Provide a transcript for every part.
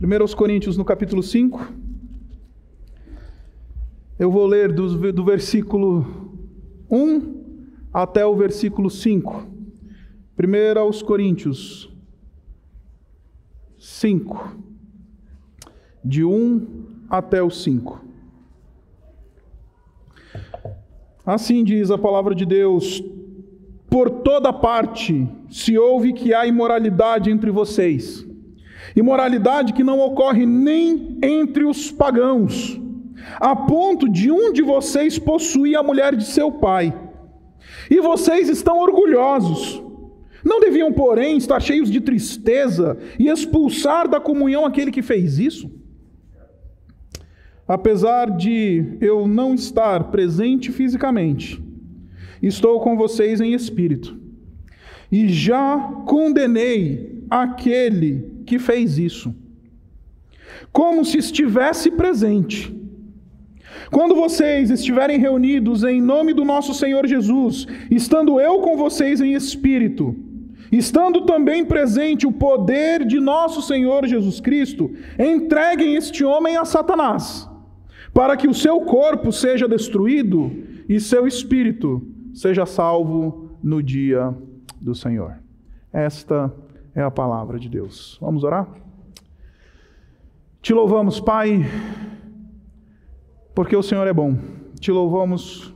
1 Coríntios, no capítulo 5. Eu vou ler do, do versículo 1 até o versículo 5. 1 Coríntios 5, de 1 até o 5. Assim diz a palavra de Deus: Por toda parte se ouve que há imoralidade entre vocês imoralidade que não ocorre nem entre os pagãos, a ponto de um de vocês possuir a mulher de seu pai. E vocês estão orgulhosos. Não deviam, porém, estar cheios de tristeza e expulsar da comunhão aquele que fez isso? Apesar de eu não estar presente fisicamente, estou com vocês em espírito. E já condenei aquele que fez isso, como se estivesse presente. Quando vocês estiverem reunidos em nome do nosso Senhor Jesus, estando eu com vocês em espírito, estando também presente o poder de nosso Senhor Jesus Cristo, entreguem este homem a Satanás, para que o seu corpo seja destruído e seu espírito seja salvo no dia do Senhor. Esta é a palavra de Deus. Vamos orar? Te louvamos, Pai, porque o Senhor é bom. Te louvamos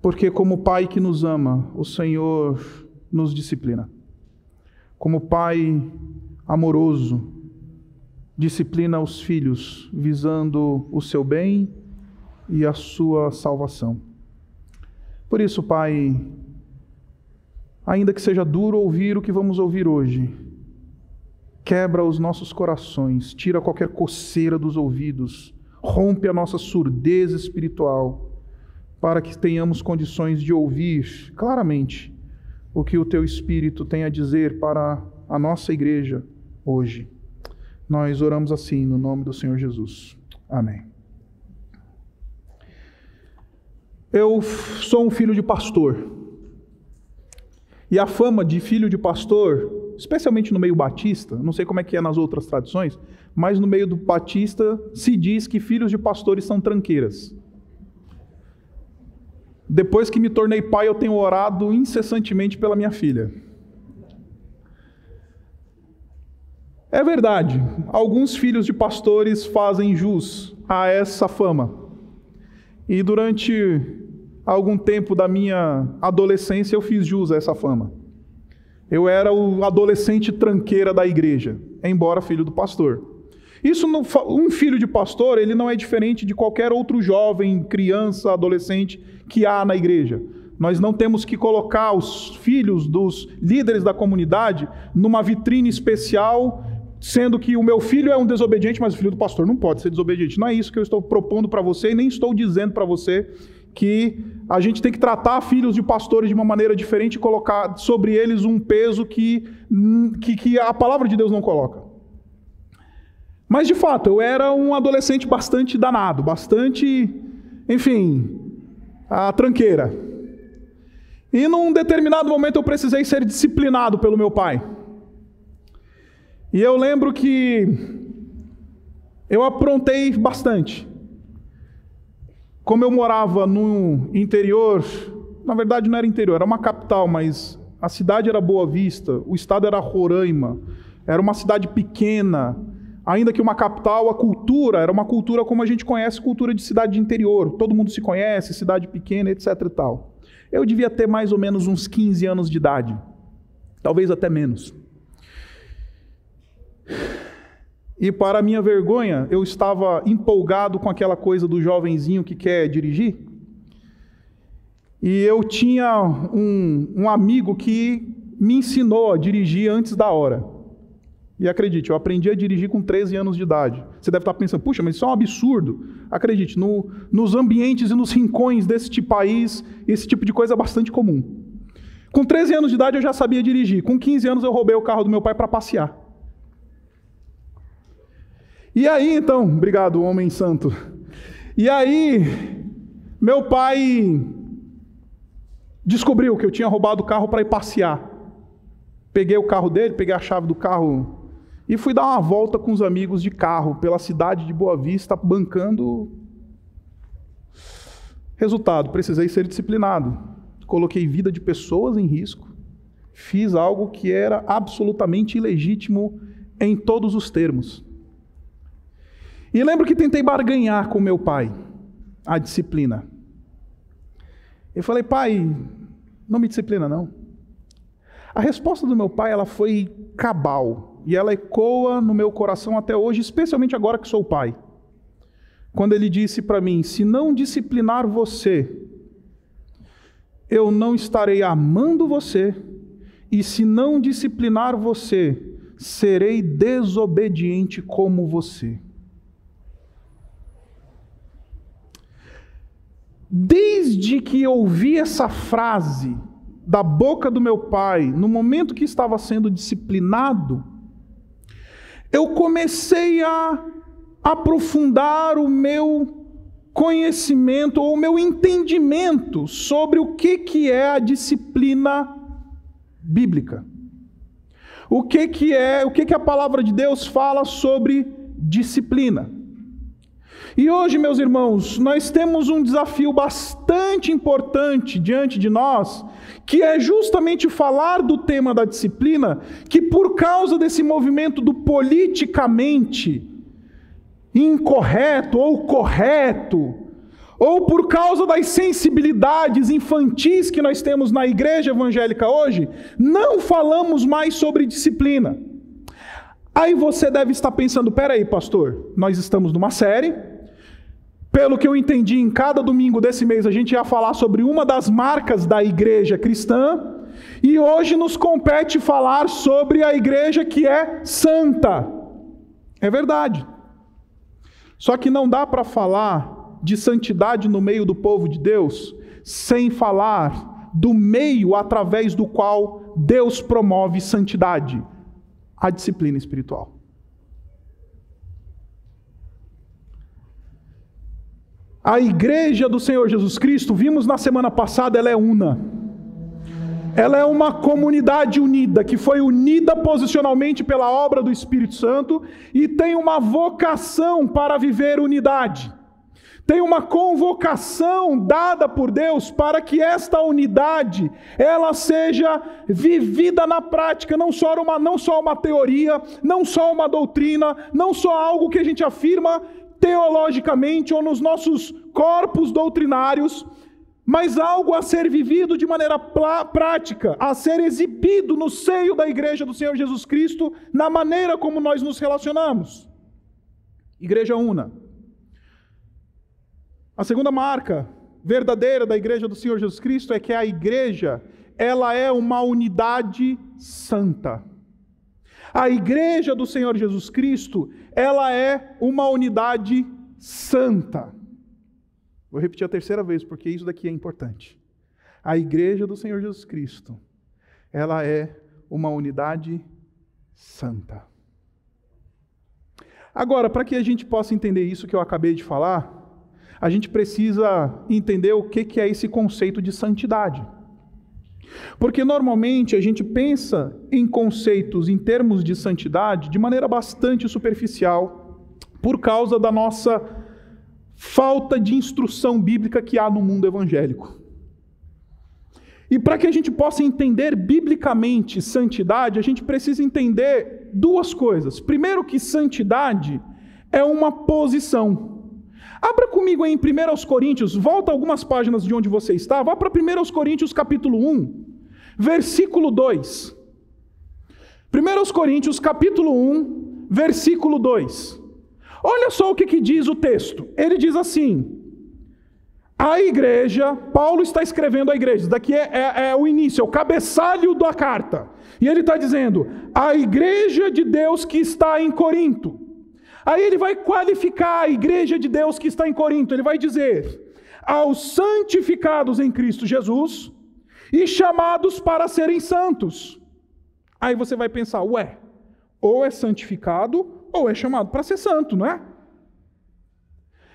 porque, como Pai que nos ama, o Senhor nos disciplina. Como Pai amoroso, disciplina os filhos, visando o seu bem e a sua salvação. Por isso, Pai, ainda que seja duro ouvir o que vamos ouvir hoje, quebra os nossos corações, tira qualquer coceira dos ouvidos, rompe a nossa surdez espiritual, para que tenhamos condições de ouvir claramente o que o teu Espírito tem a dizer para a nossa igreja hoje. Nós oramos assim no nome do Senhor Jesus. Amém. Eu sou um filho de pastor. E a fama de filho de pastor, especialmente no meio batista, não sei como é que é nas outras tradições, mas no meio do batista se diz que filhos de pastores são tranqueiras. Depois que me tornei pai, eu tenho orado incessantemente pela minha filha. É verdade, alguns filhos de pastores fazem jus a essa fama. E durante algum tempo da minha adolescência eu fiz jus a essa fama. Eu era o adolescente tranqueira da igreja, embora filho do pastor. Isso não, um filho de pastor, ele não é diferente de qualquer outro jovem, criança, adolescente que há na igreja. Nós não temos que colocar os filhos dos líderes da comunidade numa vitrine especial, sendo que o meu filho é um desobediente, mas o filho do pastor não pode ser desobediente. Não é isso que eu estou propondo para você e nem estou dizendo para você que a gente tem que tratar filhos de pastores de uma maneira diferente e colocar sobre eles um peso que, que, que a palavra de Deus não coloca. Mas de fato, eu era um adolescente bastante danado, bastante, enfim, a tranqueira. E num determinado momento eu precisei ser disciplinado pelo meu pai. E eu lembro que eu aprontei bastante. Como eu morava no interior, na verdade não era interior, era uma capital, mas a cidade era Boa Vista, o estado era Roraima, era uma cidade pequena, ainda que uma capital, a cultura era uma cultura como a gente conhece, cultura de cidade de interior, todo mundo se conhece, cidade pequena, etc e tal. Eu devia ter mais ou menos uns 15 anos de idade, talvez até menos. E para minha vergonha, eu estava empolgado com aquela coisa do jovenzinho que quer dirigir. E eu tinha um, um amigo que me ensinou a dirigir antes da hora. E acredite, eu aprendi a dirigir com 13 anos de idade. Você deve estar pensando, puxa, mas isso é um absurdo. Acredite, no, nos ambientes e nos rincões tipo país, esse tipo de coisa é bastante comum. Com 13 anos de idade eu já sabia dirigir. Com 15 anos eu roubei o carro do meu pai para passear. E aí, então, obrigado, homem santo. E aí, meu pai descobriu que eu tinha roubado o carro para ir passear. Peguei o carro dele, peguei a chave do carro e fui dar uma volta com os amigos de carro pela cidade de Boa Vista, bancando. Resultado: precisei ser disciplinado. Coloquei vida de pessoas em risco. Fiz algo que era absolutamente ilegítimo em todos os termos. E lembro que tentei barganhar com meu pai a disciplina. Eu falei, pai, não me disciplina não. A resposta do meu pai ela foi cabal e ela ecoa no meu coração até hoje, especialmente agora que sou pai. Quando ele disse para mim: Se não disciplinar você, eu não estarei amando você, e se não disciplinar você, serei desobediente como você. Desde que ouvi essa frase da boca do meu pai, no momento que estava sendo disciplinado, eu comecei a aprofundar o meu conhecimento ou o meu entendimento sobre o que, que é a disciplina bíblica. O que, que é, o que, que a palavra de Deus fala sobre disciplina. E hoje, meus irmãos, nós temos um desafio bastante importante diante de nós, que é justamente falar do tema da disciplina, que por causa desse movimento do politicamente incorreto ou correto, ou por causa das sensibilidades infantis que nós temos na igreja evangélica hoje, não falamos mais sobre disciplina. Aí você deve estar pensando: peraí, pastor, nós estamos numa série pelo que eu entendi, em cada domingo desse mês a gente ia falar sobre uma das marcas da igreja cristã, e hoje nos compete falar sobre a igreja que é santa. É verdade. Só que não dá para falar de santidade no meio do povo de Deus sem falar do meio através do qual Deus promove santidade a disciplina espiritual. A igreja do Senhor Jesus Cristo, vimos na semana passada, ela é una. Ela é uma comunidade unida, que foi unida posicionalmente pela obra do Espírito Santo e tem uma vocação para viver unidade. Tem uma convocação dada por Deus para que esta unidade ela seja vivida na prática, não só uma, não só uma teoria, não só uma doutrina, não só algo que a gente afirma teologicamente ou nos nossos corpos doutrinários, mas algo a ser vivido de maneira prática, a ser exibido no seio da igreja do Senhor Jesus Cristo, na maneira como nós nos relacionamos. Igreja una. A segunda marca verdadeira da igreja do Senhor Jesus Cristo é que a igreja, ela é uma unidade santa. A igreja do Senhor Jesus Cristo, ela é uma unidade santa. Vou repetir a terceira vez, porque isso daqui é importante. A igreja do Senhor Jesus Cristo, ela é uma unidade santa. Agora, para que a gente possa entender isso que eu acabei de falar, a gente precisa entender o que é esse conceito de santidade. Porque normalmente a gente pensa em conceitos em termos de santidade de maneira bastante superficial, por causa da nossa falta de instrução bíblica que há no mundo evangélico. E para que a gente possa entender biblicamente santidade, a gente precisa entender duas coisas. Primeiro, que santidade é uma posição. Abra comigo aí em 1 Coríntios, volta algumas páginas de onde você está, vá para 1 Coríntios capítulo 1, versículo 2. 1 Coríntios capítulo 1, versículo 2. Olha só o que, que diz o texto. Ele diz assim: a igreja, Paulo está escrevendo a igreja, daqui é, é, é, o início, é o cabeçalho da carta. E ele está dizendo: a igreja de Deus que está em Corinto. Aí ele vai qualificar a igreja de Deus que está em Corinto. Ele vai dizer: aos santificados em Cristo Jesus e chamados para serem santos. Aí você vai pensar: ué, ou é santificado ou é chamado para ser santo, não é?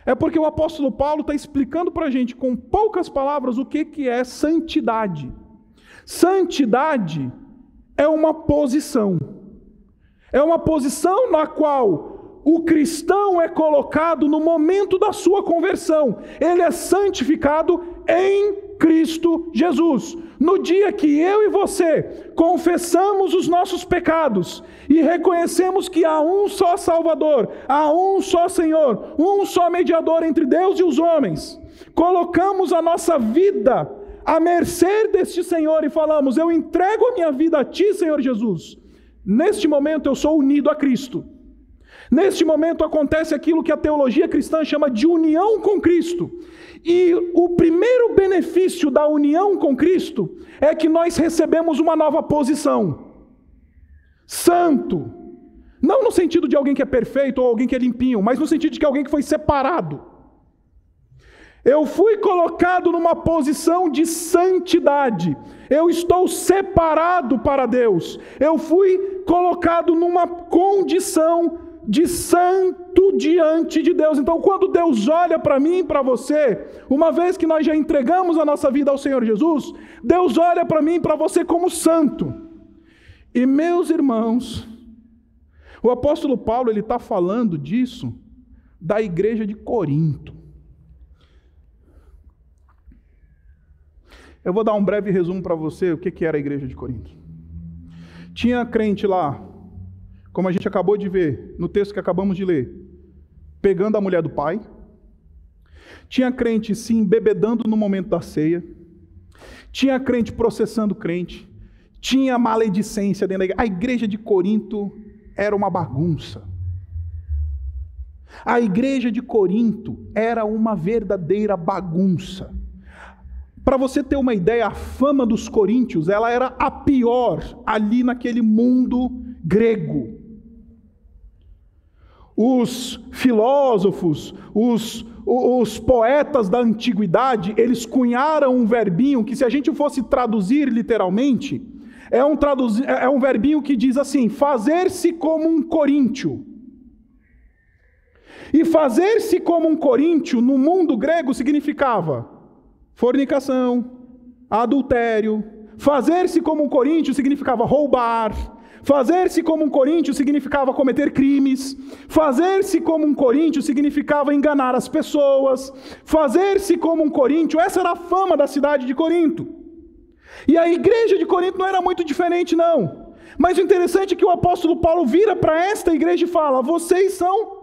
É porque o apóstolo Paulo está explicando para a gente, com poucas palavras, o que, que é santidade. Santidade é uma posição É uma posição na qual o cristão é colocado no momento da sua conversão. Ele é santificado em Cristo Jesus. No dia que eu e você confessamos os nossos pecados e reconhecemos que há um só Salvador, há um só Senhor, um só mediador entre Deus e os homens, colocamos a nossa vida à mercê deste Senhor e falamos: Eu entrego a minha vida a Ti, Senhor Jesus. Neste momento eu sou unido a Cristo. Neste momento acontece aquilo que a teologia cristã chama de união com Cristo. E o primeiro benefício da união com Cristo é que nós recebemos uma nova posição. Santo. Não no sentido de alguém que é perfeito ou alguém que é limpinho, mas no sentido de que alguém que foi separado. Eu fui colocado numa posição de santidade. Eu estou separado para Deus. Eu fui colocado numa condição de santo diante de Deus. Então, quando Deus olha para mim e para você, uma vez que nós já entregamos a nossa vida ao Senhor Jesus, Deus olha para mim e para você como santo. E meus irmãos, o apóstolo Paulo ele está falando disso da igreja de Corinto. Eu vou dar um breve resumo para você o que era a igreja de Corinto. Tinha crente lá como a gente acabou de ver no texto que acabamos de ler, pegando a mulher do pai. Tinha crente se embebedando no momento da ceia. Tinha crente processando crente. Tinha maledicência dentro da igreja. A igreja de Corinto era uma bagunça. A igreja de Corinto era uma verdadeira bagunça. Para você ter uma ideia, a fama dos coríntios, ela era a pior ali naquele mundo grego os filósofos, os, os poetas da antiguidade, eles cunharam um verbinho que, se a gente fosse traduzir literalmente, é um, traduz... é um verbinho que diz assim: fazer-se como um coríntio. E fazer-se como um coríntio no mundo grego significava fornicação, adultério. Fazer-se como um coríntio significava roubar, Fazer-se como um coríntio significava cometer crimes. Fazer-se como um coríntio significava enganar as pessoas. Fazer-se como um coríntio, essa era a fama da cidade de Corinto. E a igreja de Corinto não era muito diferente, não. Mas o interessante é que o apóstolo Paulo vira para esta igreja e fala: vocês são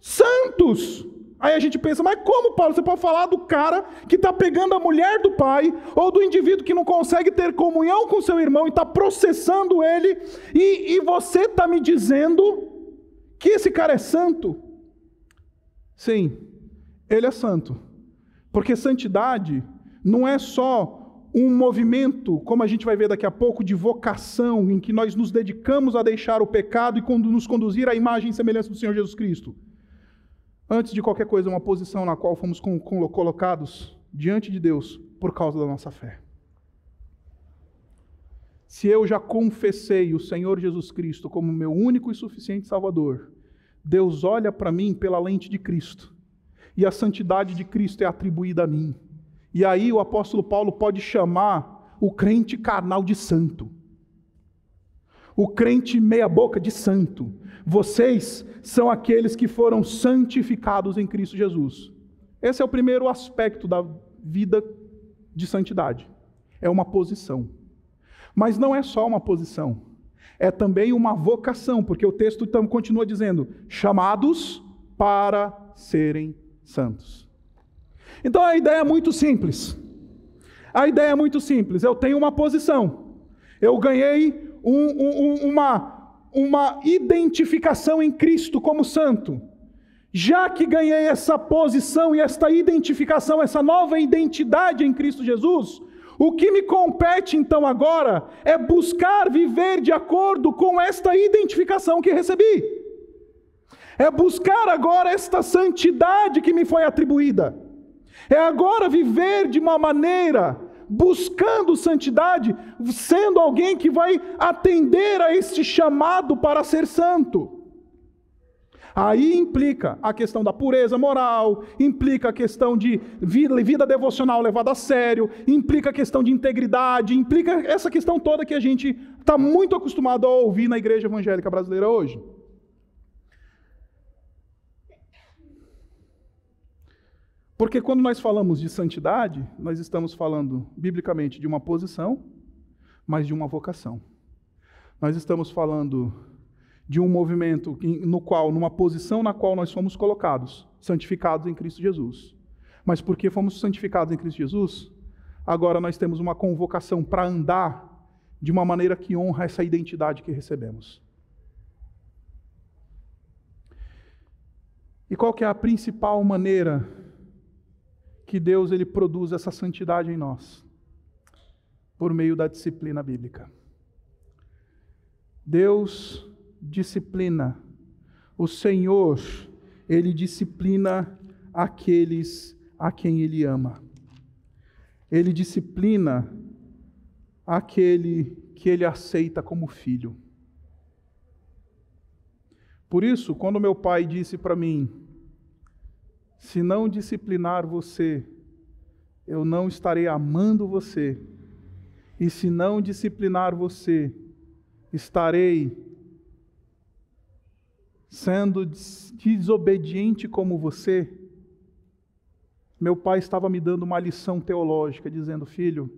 santos. Aí a gente pensa, mas como, Paulo? Você pode falar do cara que está pegando a mulher do pai, ou do indivíduo que não consegue ter comunhão com seu irmão e está processando ele, e, e você está me dizendo que esse cara é santo? Sim, ele é santo. Porque santidade não é só um movimento, como a gente vai ver daqui a pouco, de vocação, em que nós nos dedicamos a deixar o pecado e nos conduzir à imagem e semelhança do Senhor Jesus Cristo. Antes de qualquer coisa, uma posição na qual fomos colocados diante de Deus por causa da nossa fé. Se eu já confessei o Senhor Jesus Cristo como meu único e suficiente Salvador, Deus olha para mim pela lente de Cristo, e a santidade de Cristo é atribuída a mim. E aí o apóstolo Paulo pode chamar o crente carnal de santo, o crente meia-boca de santo, vocês são aqueles que foram santificados em Cristo Jesus. Esse é o primeiro aspecto da vida de santidade. É uma posição. Mas não é só uma posição, é também uma vocação, porque o texto continua dizendo: chamados para serem santos. Então a ideia é muito simples. A ideia é muito simples. Eu tenho uma posição. Eu ganhei um, um, uma, uma identificação em Cristo como santo. Já que ganhei essa posição e esta identificação, essa nova identidade em Cristo Jesus, o que me compete então agora é buscar viver de acordo com esta identificação que recebi. É buscar agora esta santidade que me foi atribuída. É agora viver de uma maneira buscando santidade, sendo alguém que vai atender a este chamado para ser santo. Aí implica a questão da pureza moral, implica a questão de vida, vida devocional levada a sério, implica a questão de integridade, implica essa questão toda que a gente está muito acostumado a ouvir na igreja evangélica brasileira hoje. Porque quando nós falamos de santidade, nós estamos falando, biblicamente, de uma posição, mas de uma vocação. Nós estamos falando de um movimento no qual, numa posição na qual nós somos colocados, santificados em Cristo Jesus. Mas porque fomos santificados em Cristo Jesus, agora nós temos uma convocação para andar de uma maneira que honra essa identidade que recebemos. E qual que é a principal maneira que Deus ele produz essa santidade em nós? Por meio da disciplina bíblica. Deus disciplina. O Senhor, ele disciplina aqueles a quem ele ama. Ele disciplina aquele que ele aceita como filho. Por isso, quando meu pai disse para mim: se não disciplinar você, eu não estarei amando você, e se não disciplinar você, estarei sendo desobediente como você, meu pai estava me dando uma lição teológica, dizendo: filho,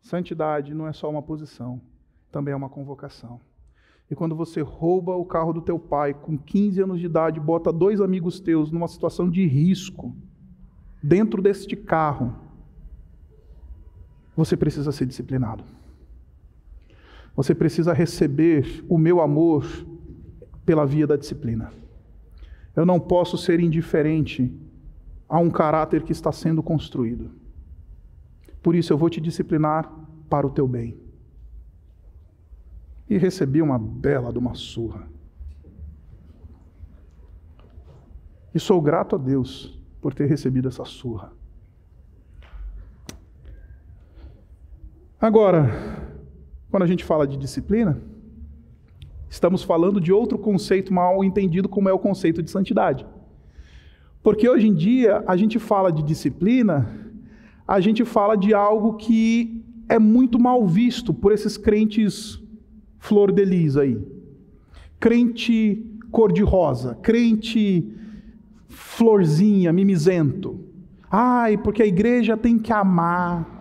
santidade não é só uma posição, também é uma convocação. E quando você rouba o carro do teu pai com 15 anos de idade, bota dois amigos teus numa situação de risco, dentro deste carro, você precisa ser disciplinado. Você precisa receber o meu amor pela via da disciplina. Eu não posso ser indiferente a um caráter que está sendo construído. Por isso eu vou te disciplinar para o teu bem. E recebi uma bela de uma surra. E sou grato a Deus por ter recebido essa surra. Agora, quando a gente fala de disciplina, Estamos falando de outro conceito mal entendido, como é o conceito de santidade. Porque hoje em dia a gente fala de disciplina, a gente fala de algo que é muito mal visto por esses crentes flor de lis aí. Crente cor-de-rosa, crente florzinha, mimizento. Ai, porque a igreja tem que amar.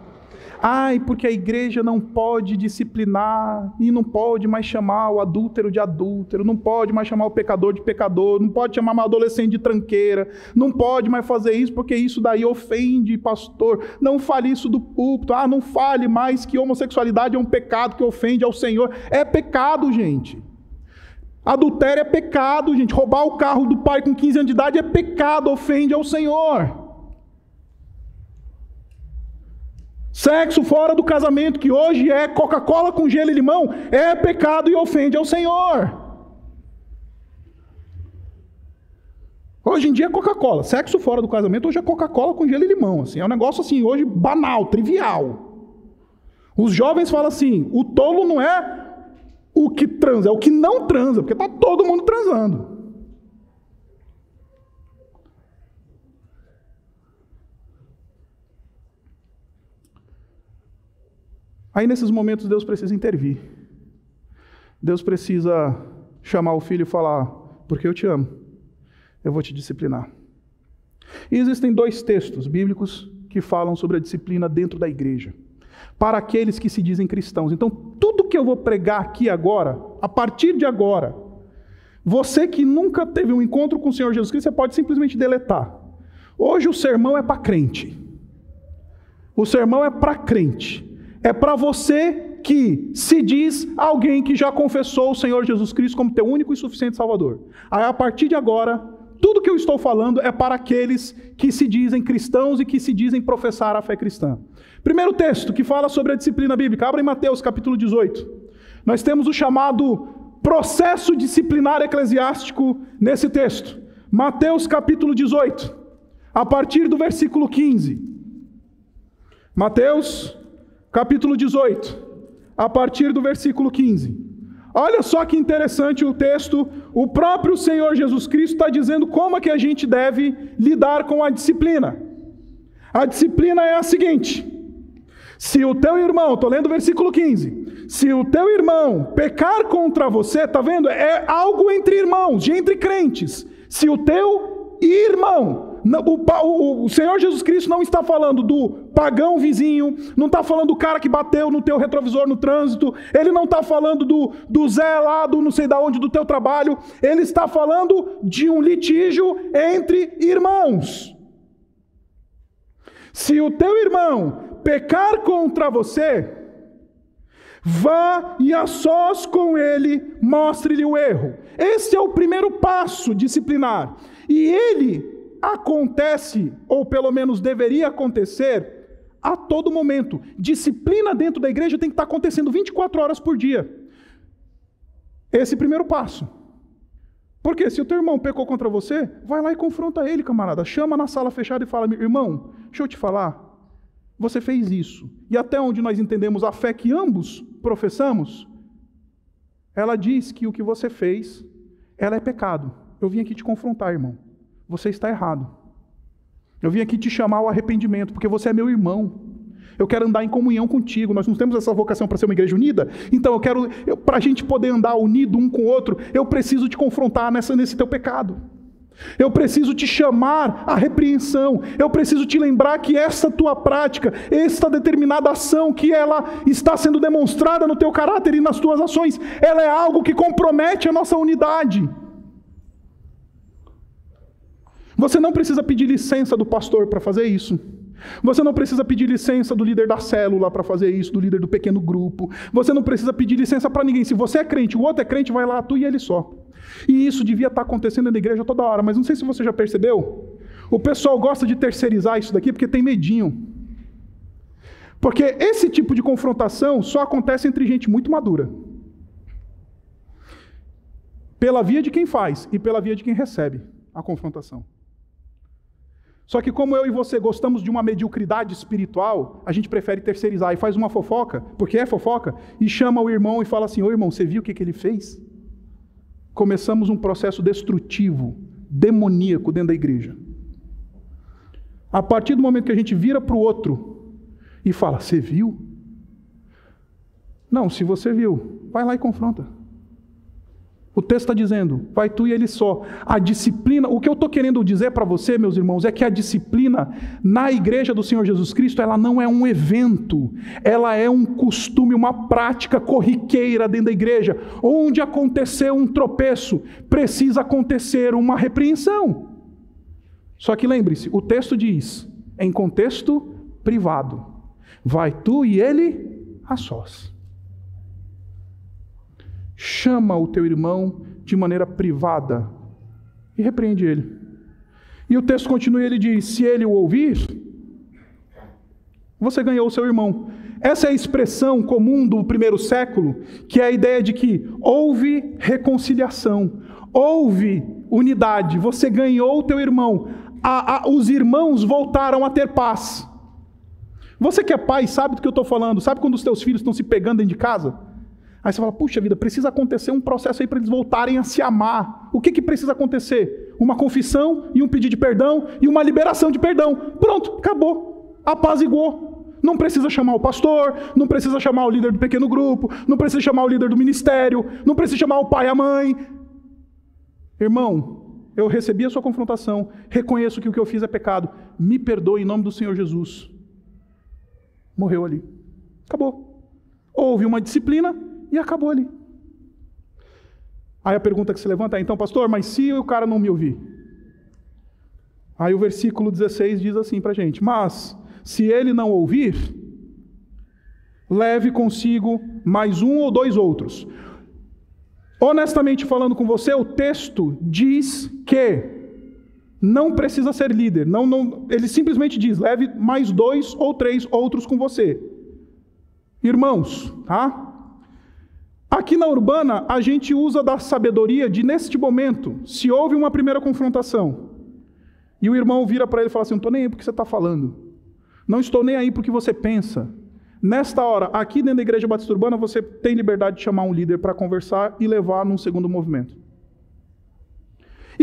Ai, porque a igreja não pode disciplinar e não pode mais chamar o adúltero de adúltero, não pode mais chamar o pecador de pecador, não pode chamar o adolescente de tranqueira, não pode mais fazer isso porque isso daí ofende pastor. Não fale isso do púlpito. Ah, não fale mais que homossexualidade é um pecado que ofende ao Senhor. É pecado, gente. Adultério é pecado, gente. Roubar o carro do pai com 15 anos de idade é pecado, ofende ao Senhor. Sexo fora do casamento, que hoje é Coca-Cola com gelo e limão, é pecado e ofende ao Senhor. Hoje em dia é Coca-Cola. Sexo fora do casamento hoje é Coca-Cola com gelo e limão. Assim, é um negócio assim, hoje banal, trivial. Os jovens falam assim: o tolo não é o que transa, é o que não transa, porque está todo mundo transando. Aí nesses momentos Deus precisa intervir. Deus precisa chamar o filho e falar: porque eu te amo, eu vou te disciplinar. E existem dois textos bíblicos que falam sobre a disciplina dentro da igreja, para aqueles que se dizem cristãos. Então, tudo que eu vou pregar aqui agora, a partir de agora, você que nunca teve um encontro com o Senhor Jesus Cristo, você pode simplesmente deletar. Hoje o sermão é para crente. O sermão é para crente é para você que se diz alguém que já confessou o Senhor Jesus Cristo como teu único e suficiente Salvador. Aí, a partir de agora, tudo que eu estou falando é para aqueles que se dizem cristãos e que se dizem professar a fé cristã. Primeiro texto que fala sobre a disciplina bíblica, abra em Mateus capítulo 18. Nós temos o chamado processo disciplinar eclesiástico nesse texto. Mateus capítulo 18, a partir do versículo 15. Mateus capítulo 18, a partir do versículo 15. Olha só que interessante o texto. O próprio Senhor Jesus Cristo está dizendo como é que a gente deve lidar com a disciplina. A disciplina é a seguinte: se o teu irmão, estou lendo o versículo 15, se o teu irmão pecar contra você, está vendo? É algo entre irmãos, de entre crentes. Se o teu irmão, o, Senhor Jesus Cristo não está falando do pagão vizinho, não está falando do cara que bateu no teu retrovisor no trânsito, ele não está falando do, do Zé lá do não sei da onde do teu trabalho, ele está falando de um litígio entre irmãos. Se o teu irmão pecar contra você, vá e a sós com ele, mostre-lhe o erro. Esse é o primeiro passo disciplinar. E ele acontece, ou pelo menos deveria acontecer, a todo momento. Disciplina dentro da igreja tem que estar acontecendo 24 horas por dia. Esse primeiro passo. Porque se o teu irmão pecou contra você, vai lá e confronta ele, camarada. Chama na sala fechada e fala: irmão, deixa eu te falar. Você fez isso. E até onde nós entendemos a fé que ambos professamos, ela diz que o que você fez, ela é pecado. Eu vim aqui te confrontar, irmão. Você está errado. Eu vim aqui te chamar ao arrependimento, porque você é meu irmão. Eu quero andar em comunhão contigo. Nós não temos essa vocação para ser uma igreja unida. Então eu quero, para a gente poder andar unido um com o outro, eu preciso te confrontar nessa, nesse teu pecado. Eu preciso te chamar à repreensão. Eu preciso te lembrar que essa tua prática, esta determinada ação que ela está sendo demonstrada no teu caráter e nas tuas ações, ela é algo que compromete a nossa unidade. Você não precisa pedir licença do pastor para fazer isso. Você não precisa pedir licença do líder da célula para fazer isso, do líder do pequeno grupo. Você não precisa pedir licença para ninguém. Se você é crente, o outro é crente, vai lá, tu e ele só. E isso devia estar tá acontecendo na igreja toda hora, mas não sei se você já percebeu. O pessoal gosta de terceirizar isso daqui porque tem medinho. Porque esse tipo de confrontação só acontece entre gente muito madura. Pela via de quem faz e pela via de quem recebe a confrontação. Só que, como eu e você gostamos de uma mediocridade espiritual, a gente prefere terceirizar e faz uma fofoca, porque é fofoca, e chama o irmão e fala assim: Ô irmão, você viu o que, que ele fez? Começamos um processo destrutivo, demoníaco dentro da igreja. A partir do momento que a gente vira para o outro e fala: Você viu? Não, se você viu, vai lá e confronta. O texto está dizendo, vai tu e ele só. A disciplina, o que eu estou querendo dizer para você, meus irmãos, é que a disciplina na igreja do Senhor Jesus Cristo, ela não é um evento, ela é um costume, uma prática corriqueira dentro da igreja. Onde aconteceu um tropeço, precisa acontecer uma repreensão. Só que lembre-se, o texto diz, em contexto privado, vai tu e ele a sós. Chama o teu irmão de maneira privada e repreende ele. E o texto continua e ele diz: se ele o ouvir, você ganhou o seu irmão. Essa é a expressão comum do primeiro século, que é a ideia de que houve reconciliação, houve unidade, você ganhou o teu irmão, a, a, os irmãos voltaram a ter paz. Você que é pai sabe do que eu estou falando, sabe quando os teus filhos estão se pegando dentro de casa? Aí você fala, puxa vida, precisa acontecer um processo aí para eles voltarem a se amar. O que, que precisa acontecer? Uma confissão e um pedido de perdão e uma liberação de perdão. Pronto, acabou. Apaziguou. Não precisa chamar o pastor, não precisa chamar o líder do pequeno grupo, não precisa chamar o líder do ministério, não precisa chamar o pai e a mãe. Irmão, eu recebi a sua confrontação, reconheço que o que eu fiz é pecado, me perdoe em nome do Senhor Jesus. Morreu ali. Acabou. Houve uma disciplina, e acabou ali. Aí a pergunta que se levanta é: então, pastor, mas se o cara não me ouvir? Aí o versículo 16 diz assim para a gente: Mas se ele não ouvir, leve consigo mais um ou dois outros. Honestamente falando com você, o texto diz que não precisa ser líder. Não, não, ele simplesmente diz: leve mais dois ou três outros com você. Irmãos, tá? Aqui na urbana, a gente usa da sabedoria de, neste momento, se houve uma primeira confrontação, e o irmão vira para ele e fala assim: Não estou nem aí porque você está falando, não estou nem aí porque você pensa, Nesta hora, aqui dentro da Igreja Batista Urbana, você tem liberdade de chamar um líder para conversar e levar num segundo movimento.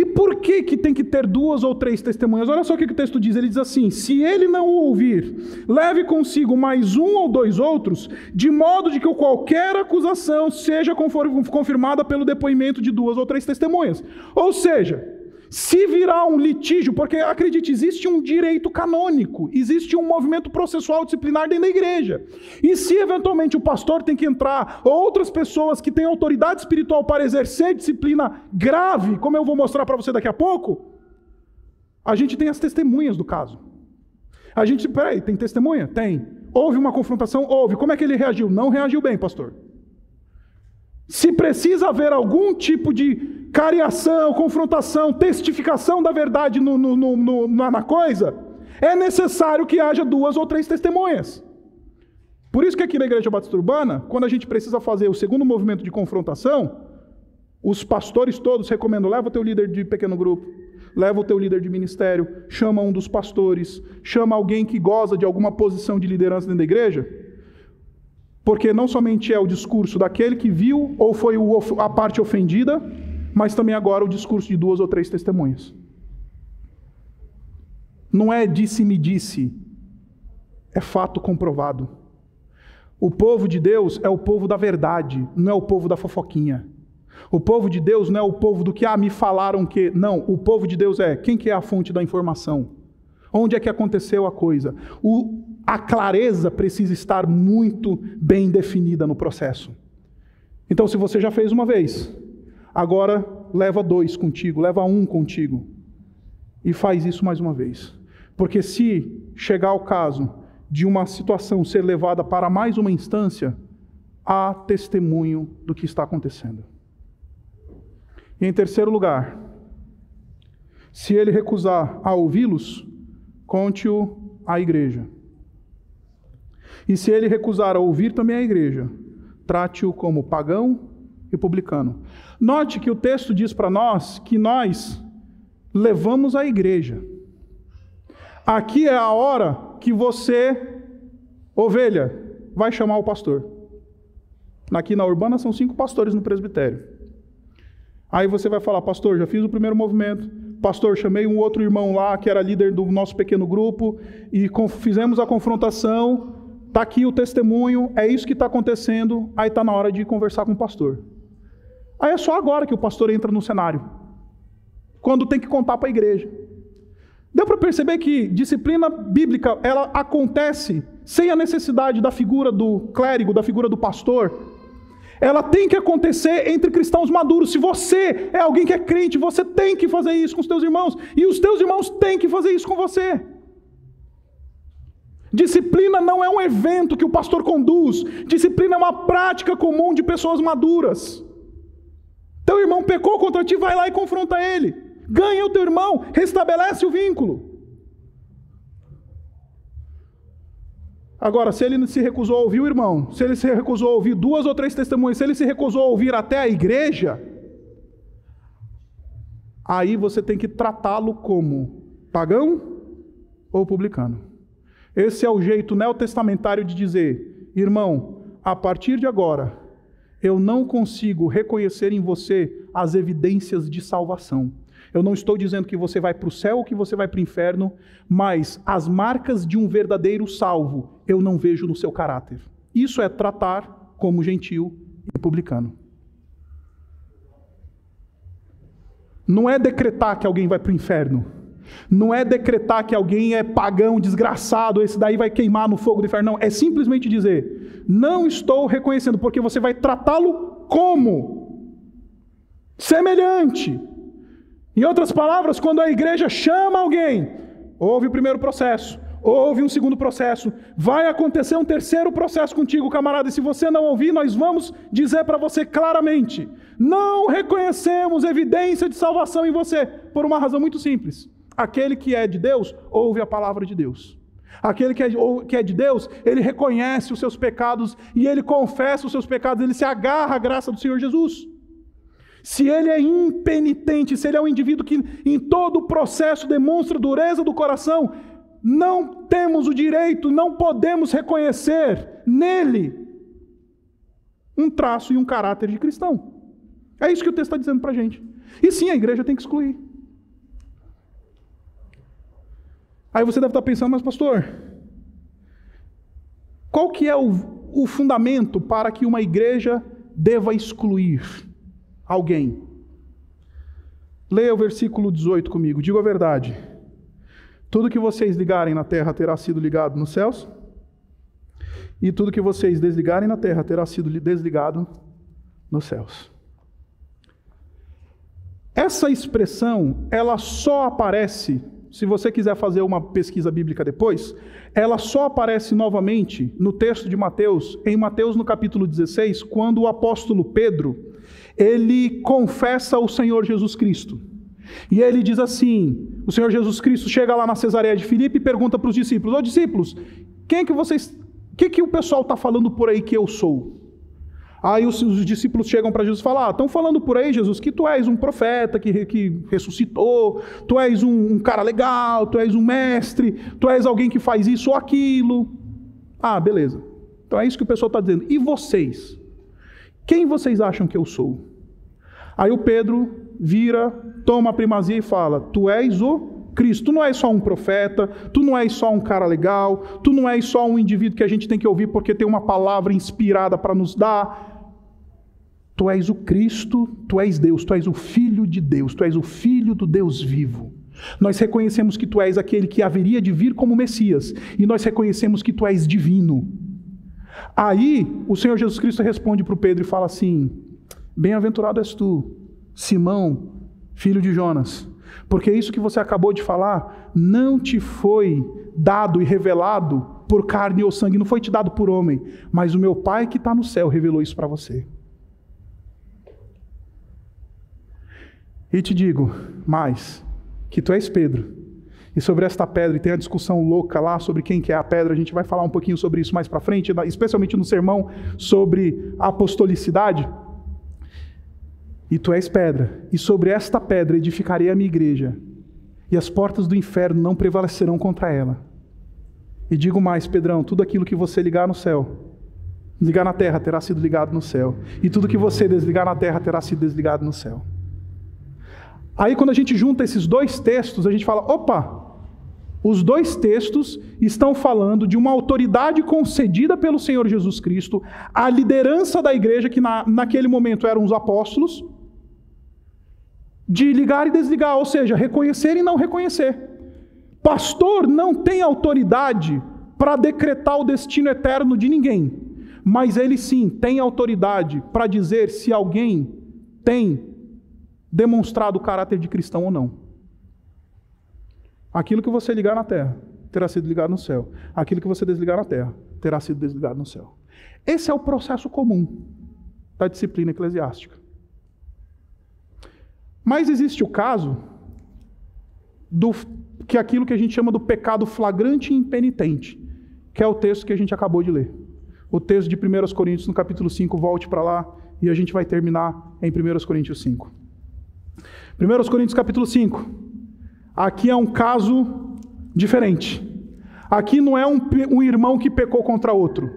E por que, que tem que ter duas ou três testemunhas? Olha só o que o texto diz: ele diz assim: se ele não o ouvir, leve consigo mais um ou dois outros, de modo de que qualquer acusação seja confirmada pelo depoimento de duas ou três testemunhas. Ou seja, se virar um litígio, porque acredite, existe um direito canônico, existe um movimento processual disciplinar dentro da igreja. E se eventualmente o pastor tem que entrar, ou outras pessoas que têm autoridade espiritual para exercer disciplina grave, como eu vou mostrar para você daqui a pouco, a gente tem as testemunhas do caso. A gente, peraí, tem testemunha? Tem. Houve uma confrontação? Houve. Como é que ele reagiu? Não reagiu bem, pastor. Se precisa haver algum tipo de cariação, confrontação, testificação da verdade no, no, no, na coisa, é necessário que haja duas ou três testemunhas. Por isso que aqui na Igreja Batista Urbana, quando a gente precisa fazer o segundo movimento de confrontação, os pastores todos recomendam: leva o teu líder de pequeno grupo, leva o teu líder de ministério, chama um dos pastores, chama alguém que goza de alguma posição de liderança dentro da igreja, porque não somente é o discurso daquele que viu ou foi a parte ofendida, mas também agora o discurso de duas ou três testemunhas. Não é disse-me disse, é fato comprovado. O povo de Deus é o povo da verdade, não é o povo da fofoquinha. O povo de Deus não é o povo do que, ah, me falaram que. Não, o povo de Deus é quem que é a fonte da informação. Onde é que aconteceu a coisa? O, a clareza precisa estar muito bem definida no processo. Então, se você já fez uma vez, Agora leva dois contigo, leva um contigo. E faz isso mais uma vez. Porque se chegar ao caso de uma situação ser levada para mais uma instância, há testemunho do que está acontecendo. E em terceiro lugar, se ele recusar a ouvi-los, conte-o à igreja. E se ele recusar a ouvir também a igreja, trate-o como pagão e publicano. Note que o texto diz para nós que nós levamos a igreja. Aqui é a hora que você, ovelha, vai chamar o pastor. Aqui na urbana são cinco pastores no presbitério. Aí você vai falar, pastor, já fiz o primeiro movimento. Pastor, chamei um outro irmão lá que era líder do nosso pequeno grupo e fizemos a confrontação. Está aqui o testemunho, é isso que está acontecendo. Aí está na hora de conversar com o pastor. Aí é só agora que o pastor entra no cenário. Quando tem que contar para a igreja. Deu para perceber que disciplina bíblica, ela acontece sem a necessidade da figura do clérigo, da figura do pastor. Ela tem que acontecer entre cristãos maduros. Se você é alguém que é crente, você tem que fazer isso com os teus irmãos. E os teus irmãos têm que fazer isso com você. Disciplina não é um evento que o pastor conduz. Disciplina é uma prática comum de pessoas maduras. Teu irmão pecou contra ti, vai lá e confronta ele. Ganha o teu irmão, restabelece o vínculo. Agora, se ele se recusou a ouvir o irmão, se ele se recusou a ouvir duas ou três testemunhas, se ele se recusou a ouvir até a igreja, aí você tem que tratá-lo como pagão ou publicano. Esse é o jeito neotestamentário de dizer, irmão, a partir de agora, eu não consigo reconhecer em você as evidências de salvação. Eu não estou dizendo que você vai para o céu ou que você vai para o inferno, mas as marcas de um verdadeiro salvo eu não vejo no seu caráter. Isso é tratar como gentil e publicano. Não é decretar que alguém vai para o inferno. Não é decretar que alguém é pagão, desgraçado, esse daí vai queimar no fogo do inferno. Não, é simplesmente dizer: não estou reconhecendo, porque você vai tratá-lo como? Semelhante. Em outras palavras, quando a igreja chama alguém, houve o primeiro processo, houve um segundo processo, vai acontecer um terceiro processo contigo, camarada, e se você não ouvir, nós vamos dizer para você claramente: não reconhecemos evidência de salvação em você, por uma razão muito simples. Aquele que é de Deus, ouve a palavra de Deus. Aquele que é, que é de Deus, ele reconhece os seus pecados e ele confessa os seus pecados, ele se agarra à graça do Senhor Jesus. Se ele é impenitente, se ele é um indivíduo que em todo o processo demonstra dureza do coração, não temos o direito, não podemos reconhecer nele um traço e um caráter de cristão. É isso que o texto está dizendo para a gente. E sim, a igreja tem que excluir. Aí você deve estar pensando, mas pastor, qual que é o, o fundamento para que uma igreja deva excluir alguém? Leia o versículo 18 comigo, diga a verdade. Tudo que vocês ligarem na terra terá sido ligado nos céus, e tudo que vocês desligarem na terra terá sido desligado nos céus. Essa expressão, ela só aparece se você quiser fazer uma pesquisa bíblica depois, ela só aparece novamente no texto de Mateus, em Mateus no capítulo 16, quando o apóstolo Pedro, ele confessa o Senhor Jesus Cristo. E ele diz assim: o Senhor Jesus Cristo chega lá na Cesareia de Filipe e pergunta para os discípulos: Ô discípulos, quem é que vocês. O que, que o pessoal está falando por aí que eu sou? Aí os, os discípulos chegam para Jesus e falam: ah, estão falando por aí, Jesus, que tu és um profeta que, que ressuscitou, tu és um, um cara legal, tu és um mestre, tu és alguém que faz isso ou aquilo. Ah, beleza. Então é isso que o pessoal está dizendo. E vocês? Quem vocês acham que eu sou? Aí o Pedro vira, toma a primazia e fala: Tu és o Cristo. Tu não és só um profeta, tu não és só um cara legal, tu não és só um indivíduo que a gente tem que ouvir porque tem uma palavra inspirada para nos dar. Tu és o Cristo, tu és Deus, tu és o Filho de Deus, tu és o Filho do Deus vivo. Nós reconhecemos que tu és aquele que haveria de vir como Messias, e nós reconhecemos que tu és divino. Aí o Senhor Jesus Cristo responde para o Pedro e fala assim: Bem-aventurado és tu, Simão, filho de Jonas, porque isso que você acabou de falar não te foi dado e revelado por carne ou sangue, não foi te dado por homem, mas o meu Pai que está no céu revelou isso para você. E te digo mais, que tu és Pedro. E sobre esta pedra, e tem a discussão louca lá sobre quem que é a pedra, a gente vai falar um pouquinho sobre isso mais para frente, especialmente no sermão sobre apostolicidade. E tu és pedra, e sobre esta pedra edificarei a minha igreja, e as portas do inferno não prevalecerão contra ela. E digo mais, Pedrão, tudo aquilo que você ligar no céu, ligar na terra, terá sido ligado no céu, e tudo que você desligar na terra terá sido desligado no céu. Aí, quando a gente junta esses dois textos, a gente fala: opa, os dois textos estão falando de uma autoridade concedida pelo Senhor Jesus Cristo, à liderança da igreja, que na, naquele momento eram os apóstolos, de ligar e desligar, ou seja, reconhecer e não reconhecer. Pastor não tem autoridade para decretar o destino eterno de ninguém, mas ele sim tem autoridade para dizer se alguém tem demonstrado o caráter de cristão ou não. Aquilo que você ligar na terra terá sido ligado no céu. Aquilo que você desligar na terra terá sido desligado no céu. Esse é o processo comum da disciplina eclesiástica. Mas existe o caso do que é aquilo que a gente chama do pecado flagrante e impenitente, que é o texto que a gente acabou de ler. O texto de 1 Coríntios, no capítulo 5, volte para lá e a gente vai terminar em 1 Coríntios 5. 1 Coríntios capítulo 5. Aqui é um caso diferente. Aqui não é um, um irmão que pecou contra outro.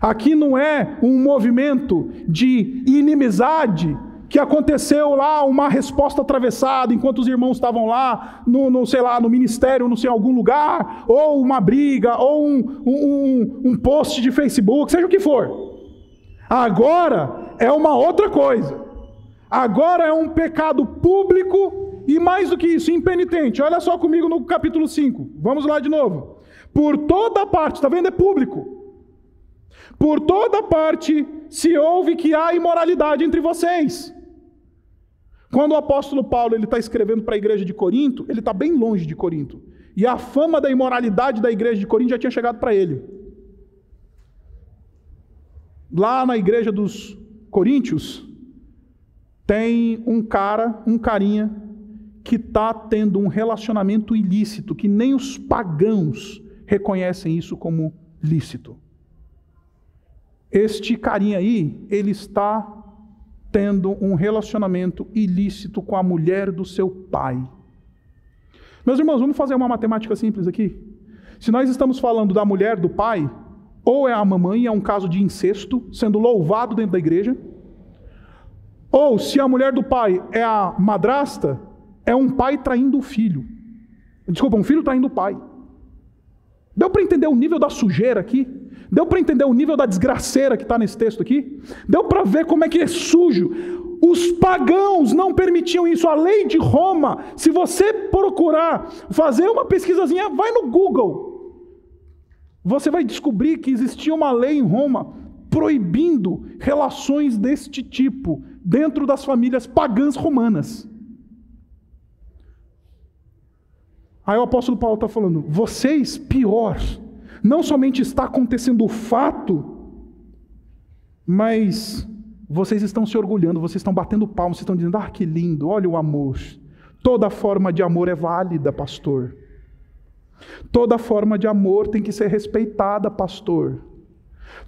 Aqui não é um movimento de inimizade que aconteceu lá uma resposta atravessada enquanto os irmãos estavam lá, no, no, sei lá, no ministério, não sei, em algum lugar, ou uma briga, ou um, um, um post de Facebook, seja o que for. Agora é uma outra coisa. Agora é um pecado público e mais do que isso, impenitente. Olha só comigo no capítulo 5. Vamos lá de novo. Por toda parte, está vendo? É público. Por toda parte se ouve que há imoralidade entre vocês. Quando o apóstolo Paulo ele está escrevendo para a igreja de Corinto, ele está bem longe de Corinto. E a fama da imoralidade da igreja de Corinto já tinha chegado para ele. Lá na igreja dos Coríntios, tem um cara, um carinha, que está tendo um relacionamento ilícito, que nem os pagãos reconhecem isso como lícito. Este carinha aí, ele está tendo um relacionamento ilícito com a mulher do seu pai. Meus irmãos, vamos fazer uma matemática simples aqui. Se nós estamos falando da mulher, do pai, ou é a mamãe, é um caso de incesto, sendo louvado dentro da igreja, ou se a mulher do pai é a madrasta, é um pai traindo o filho. Desculpa, um filho traindo o pai. Deu para entender o nível da sujeira aqui? Deu para entender o nível da desgraceira que está nesse texto aqui? Deu para ver como é que é sujo? Os pagãos não permitiam isso. A lei de Roma, se você procurar fazer uma pesquisazinha, vai no Google. Você vai descobrir que existia uma lei em Roma proibindo relações deste tipo dentro das famílias pagãs romanas. Aí o apóstolo Paulo está falando: vocês, pior, não somente está acontecendo o fato, mas vocês estão se orgulhando, vocês estão batendo palmas, vocês estão dizendo: ah, que lindo, olha o amor. Toda forma de amor é válida, pastor. Toda forma de amor tem que ser respeitada, pastor.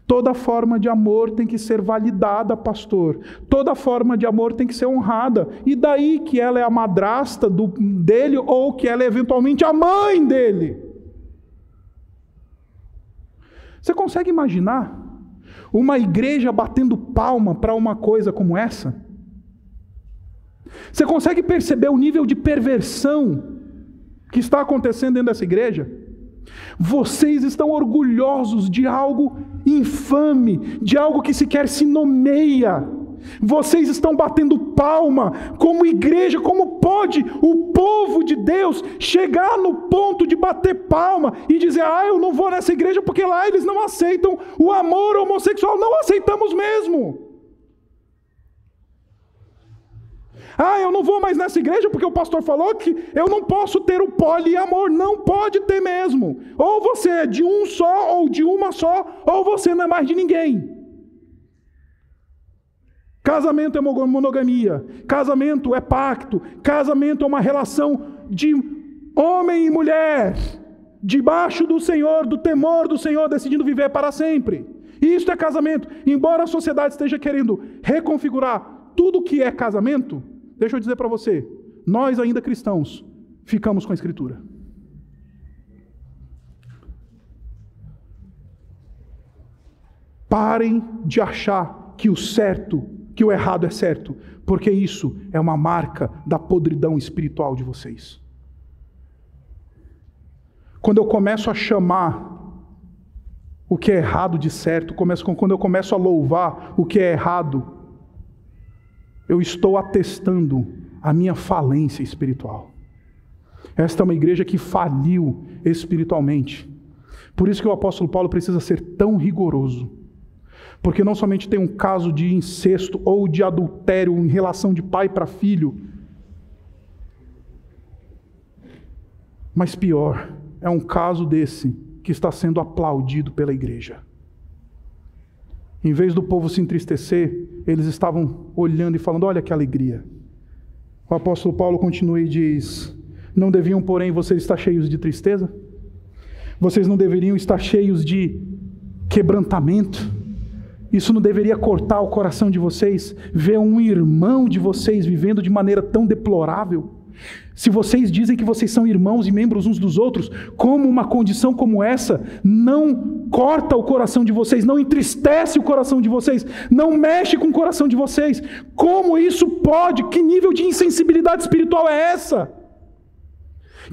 Toda forma de amor tem que ser validada, pastor. Toda forma de amor tem que ser honrada. E daí que ela é a madrasta do, dele ou que ela é eventualmente a mãe dele. Você consegue imaginar uma igreja batendo palma para uma coisa como essa? Você consegue perceber o nível de perversão que está acontecendo dentro dessa igreja? Vocês estão orgulhosos de algo infame, de algo que sequer se nomeia. Vocês estão batendo palma como igreja, como pode o povo de Deus chegar no ponto de bater palma e dizer: "Ah, eu não vou nessa igreja porque lá eles não aceitam o amor homossexual". Não aceitamos mesmo. Ah, eu não vou mais nessa igreja porque o pastor falou que eu não posso ter o poliamor. Não pode ter mesmo. Ou você é de um só, ou de uma só, ou você não é mais de ninguém. Casamento é monogamia, casamento é pacto, casamento é uma relação de homem e mulher, debaixo do Senhor, do temor do Senhor, decidindo viver para sempre. Isso é casamento. Embora a sociedade esteja querendo reconfigurar tudo que é casamento, Deixa eu dizer para você, nós ainda cristãos ficamos com a Escritura. Parem de achar que o certo, que o errado é certo, porque isso é uma marca da podridão espiritual de vocês. Quando eu começo a chamar o que é errado de certo, quando eu começo a louvar o que é errado, eu estou atestando a minha falência espiritual. Esta é uma igreja que faliu espiritualmente. Por isso que o apóstolo Paulo precisa ser tão rigoroso. Porque não somente tem um caso de incesto ou de adultério em relação de pai para filho, mas pior, é um caso desse que está sendo aplaudido pela igreja. Em vez do povo se entristecer, eles estavam olhando e falando: Olha que alegria. O apóstolo Paulo continua e diz: Não deviam, porém, vocês estar cheios de tristeza? Vocês não deveriam estar cheios de quebrantamento? Isso não deveria cortar o coração de vocês, ver um irmão de vocês vivendo de maneira tão deplorável? Se vocês dizem que vocês são irmãos e membros uns dos outros, como uma condição como essa não corta o coração de vocês, não entristece o coração de vocês, não mexe com o coração de vocês, como isso pode? Que nível de insensibilidade espiritual é essa?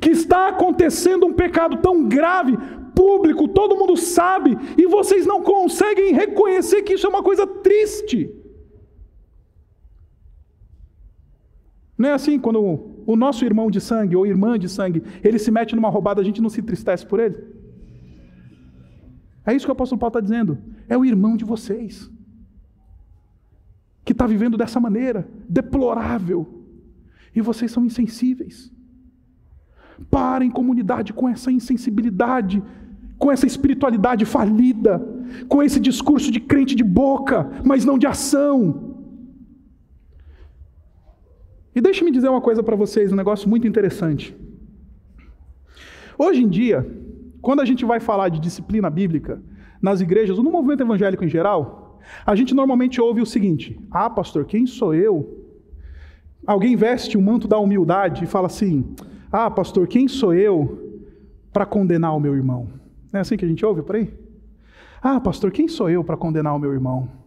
Que está acontecendo um pecado tão grave, público, todo mundo sabe, e vocês não conseguem reconhecer que isso é uma coisa triste. Não é assim quando o nosso irmão de sangue ou irmã de sangue, ele se mete numa roubada, a gente não se entristece por ele? É isso que o apóstolo Paulo está dizendo. É o irmão de vocês, que está vivendo dessa maneira, deplorável, e vocês são insensíveis. Parem comunidade com essa insensibilidade, com essa espiritualidade falida, com esse discurso de crente de boca, mas não de ação. E deixe-me dizer uma coisa para vocês, um negócio muito interessante. Hoje em dia, quando a gente vai falar de disciplina bíblica nas igrejas, ou no movimento evangélico em geral, a gente normalmente ouve o seguinte: Ah, pastor, quem sou eu? Alguém veste o manto da humildade e fala assim: Ah, pastor, quem sou eu para condenar o meu irmão? Não é assim que a gente ouve por aí? Ah, pastor, quem sou eu para condenar o meu irmão?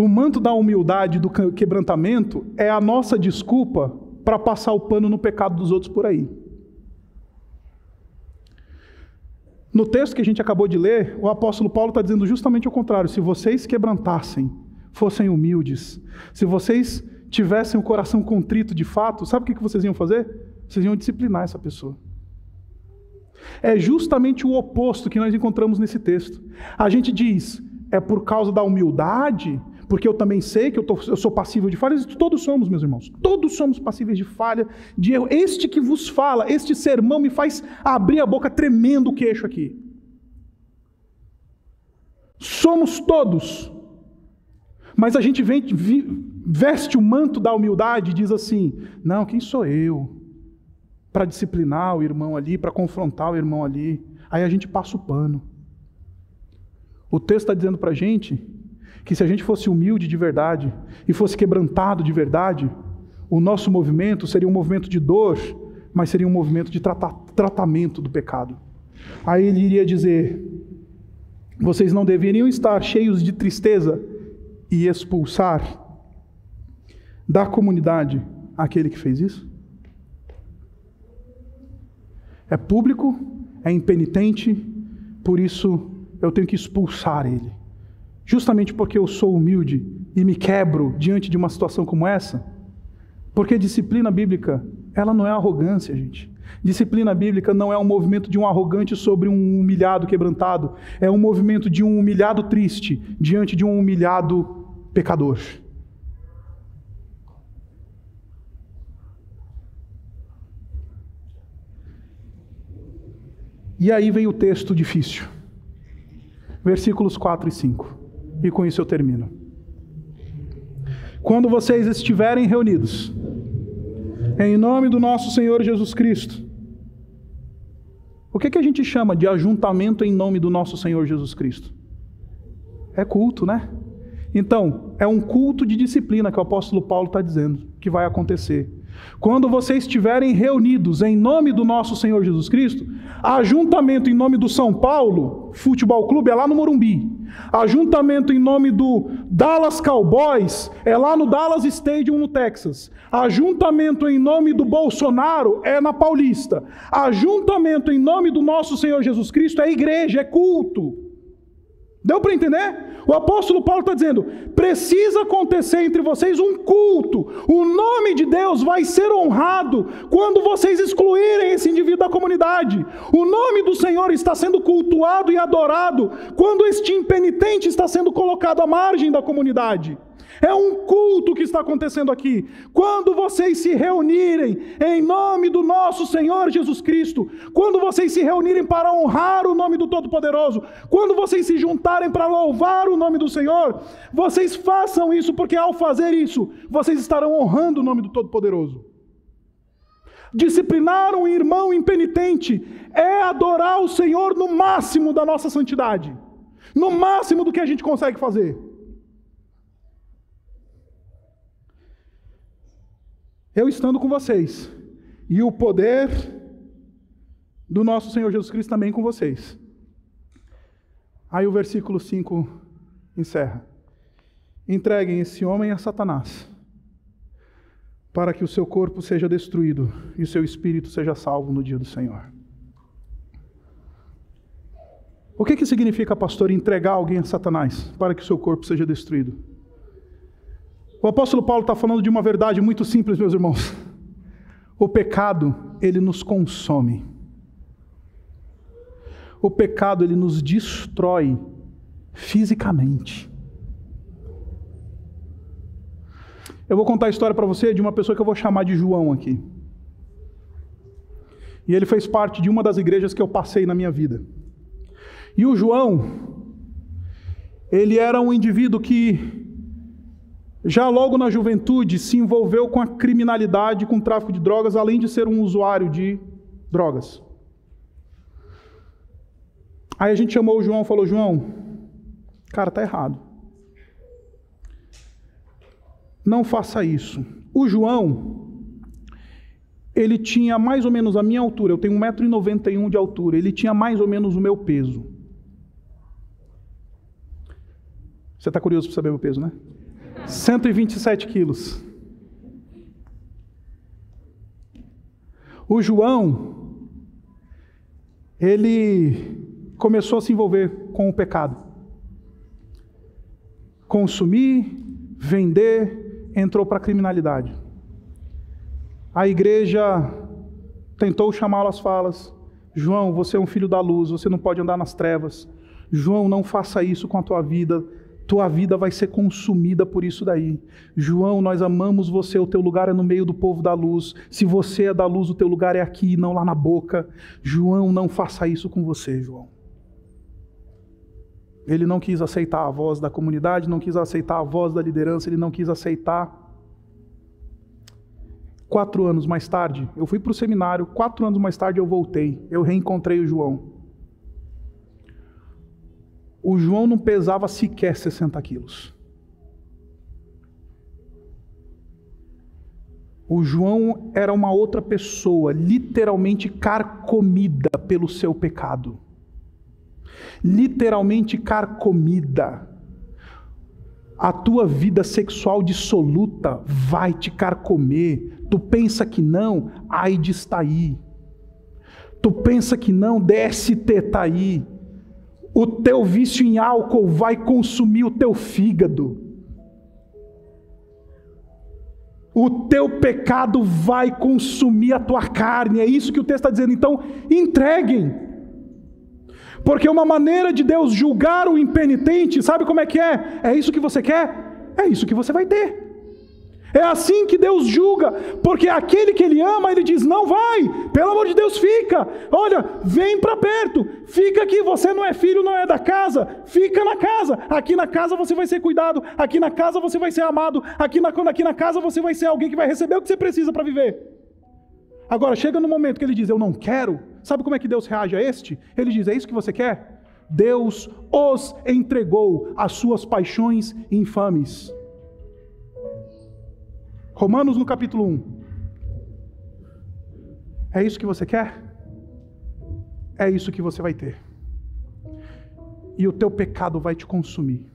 O manto da humildade, do quebrantamento, é a nossa desculpa para passar o pano no pecado dos outros por aí. No texto que a gente acabou de ler, o apóstolo Paulo está dizendo justamente o contrário. Se vocês quebrantassem, fossem humildes, se vocês tivessem o coração contrito de fato, sabe o que vocês iam fazer? Vocês iam disciplinar essa pessoa. É justamente o oposto que nós encontramos nesse texto. A gente diz, é por causa da humildade, porque eu também sei que eu, tô, eu sou passível de falhas, todos somos, meus irmãos, todos somos passíveis de falha, de erro. Este que vos fala, este sermão me faz abrir a boca tremendo o queixo aqui. Somos todos. Mas a gente vem, veste o manto da humildade e diz assim: não, quem sou eu? Para disciplinar o irmão ali, para confrontar o irmão ali. Aí a gente passa o pano. O texto está dizendo para a gente que se a gente fosse humilde de verdade e fosse quebrantado de verdade, o nosso movimento seria um movimento de dor, mas seria um movimento de trata tratamento do pecado. Aí ele iria dizer: vocês não deveriam estar cheios de tristeza e expulsar da comunidade aquele que fez isso? É público, é impenitente, por isso eu tenho que expulsar ele justamente porque eu sou humilde e me quebro diante de uma situação como essa? Porque disciplina bíblica, ela não é arrogância, gente. Disciplina bíblica não é um movimento de um arrogante sobre um humilhado quebrantado, é um movimento de um humilhado triste diante de um humilhado pecador. E aí vem o texto difícil, versículos 4 e 5. E com isso eu termino. Quando vocês estiverem reunidos, em nome do nosso Senhor Jesus Cristo, o que, que a gente chama de ajuntamento em nome do nosso Senhor Jesus Cristo? É culto, né? Então, é um culto de disciplina que o apóstolo Paulo está dizendo que vai acontecer. Quando vocês estiverem reunidos em nome do nosso Senhor Jesus Cristo, ajuntamento em nome do São Paulo Futebol Clube é lá no Morumbi. Ajuntamento em nome do Dallas Cowboys é lá no Dallas Stadium, no Texas. Ajuntamento em nome do Bolsonaro é na Paulista. Ajuntamento em nome do nosso Senhor Jesus Cristo é igreja, é culto. Deu para entender? O apóstolo Paulo está dizendo: precisa acontecer entre vocês um culto. O nome de Deus vai ser honrado quando vocês excluírem esse indivíduo da comunidade. O nome do Senhor está sendo cultuado e adorado quando este impenitente está sendo colocado à margem da comunidade. É um culto que está acontecendo aqui. Quando vocês se reunirem em nome do nosso Senhor Jesus Cristo, quando vocês se reunirem para honrar o nome do Todo-Poderoso, quando vocês se juntarem para louvar o nome do Senhor, vocês façam isso, porque ao fazer isso, vocês estarão honrando o nome do Todo-Poderoso. Disciplinar um irmão impenitente é adorar o Senhor no máximo da nossa santidade, no máximo do que a gente consegue fazer. Eu estando com vocês, e o poder do nosso Senhor Jesus Cristo também com vocês. Aí o versículo 5 encerra: Entreguem esse homem a Satanás, para que o seu corpo seja destruído e o seu espírito seja salvo no dia do Senhor. O que, que significa, pastor, entregar alguém a Satanás para que o seu corpo seja destruído? O apóstolo Paulo está falando de uma verdade muito simples, meus irmãos. O pecado, ele nos consome. O pecado, ele nos destrói fisicamente. Eu vou contar a história para você de uma pessoa que eu vou chamar de João aqui. E ele fez parte de uma das igrejas que eu passei na minha vida. E o João, ele era um indivíduo que já logo na juventude se envolveu com a criminalidade, com o tráfico de drogas, além de ser um usuário de drogas. Aí a gente chamou o João falou: João, cara, tá errado. Não faça isso. O João, ele tinha mais ou menos a minha altura, eu tenho 1,91m de altura, ele tinha mais ou menos o meu peso. Você está curioso para saber o meu peso, né? 127 quilos. O João, ele começou a se envolver com o pecado. Consumir, vender, entrou para a criminalidade. A igreja tentou chamá-lo às falas. João, você é um filho da luz, você não pode andar nas trevas. João, não faça isso com a tua vida. Tua vida vai ser consumida por isso daí. João, nós amamos você, o teu lugar é no meio do povo da luz. Se você é da luz, o teu lugar é aqui, não lá na boca. João, não faça isso com você, João. Ele não quis aceitar a voz da comunidade, não quis aceitar a voz da liderança, ele não quis aceitar Quatro anos mais tarde, eu fui para o seminário, quatro anos mais tarde eu voltei, eu reencontrei o João. O João não pesava sequer 60 quilos. O João era uma outra pessoa, literalmente carcomida pelo seu pecado. Literalmente carcomida a tua vida sexual dissoluta vai te carcomer. Tu pensa que não, AIDS está aí. Tu pensa que não, DST está aí. O teu vício em álcool vai consumir o teu fígado. O teu pecado vai consumir a tua carne. É isso que o texto está dizendo. Então, entreguem. Porque uma maneira de Deus julgar o impenitente, sabe como é que é? É isso que você quer? É isso que você vai ter. É assim que Deus julga, porque aquele que Ele ama, Ele diz: não vai, pelo amor de Deus, fica. Olha, vem para perto, fica aqui. Você não é filho, não é da casa, fica na casa. Aqui na casa você vai ser cuidado, aqui na casa você vai ser amado, aqui na, aqui na casa você vai ser alguém que vai receber o que você precisa para viver. Agora, chega no momento que ele diz: Eu não quero. Sabe como é que Deus reage a este? Ele diz: É isso que você quer? Deus os entregou às suas paixões infames. Romanos no capítulo 1. É isso que você quer? É isso que você vai ter. E o teu pecado vai te consumir.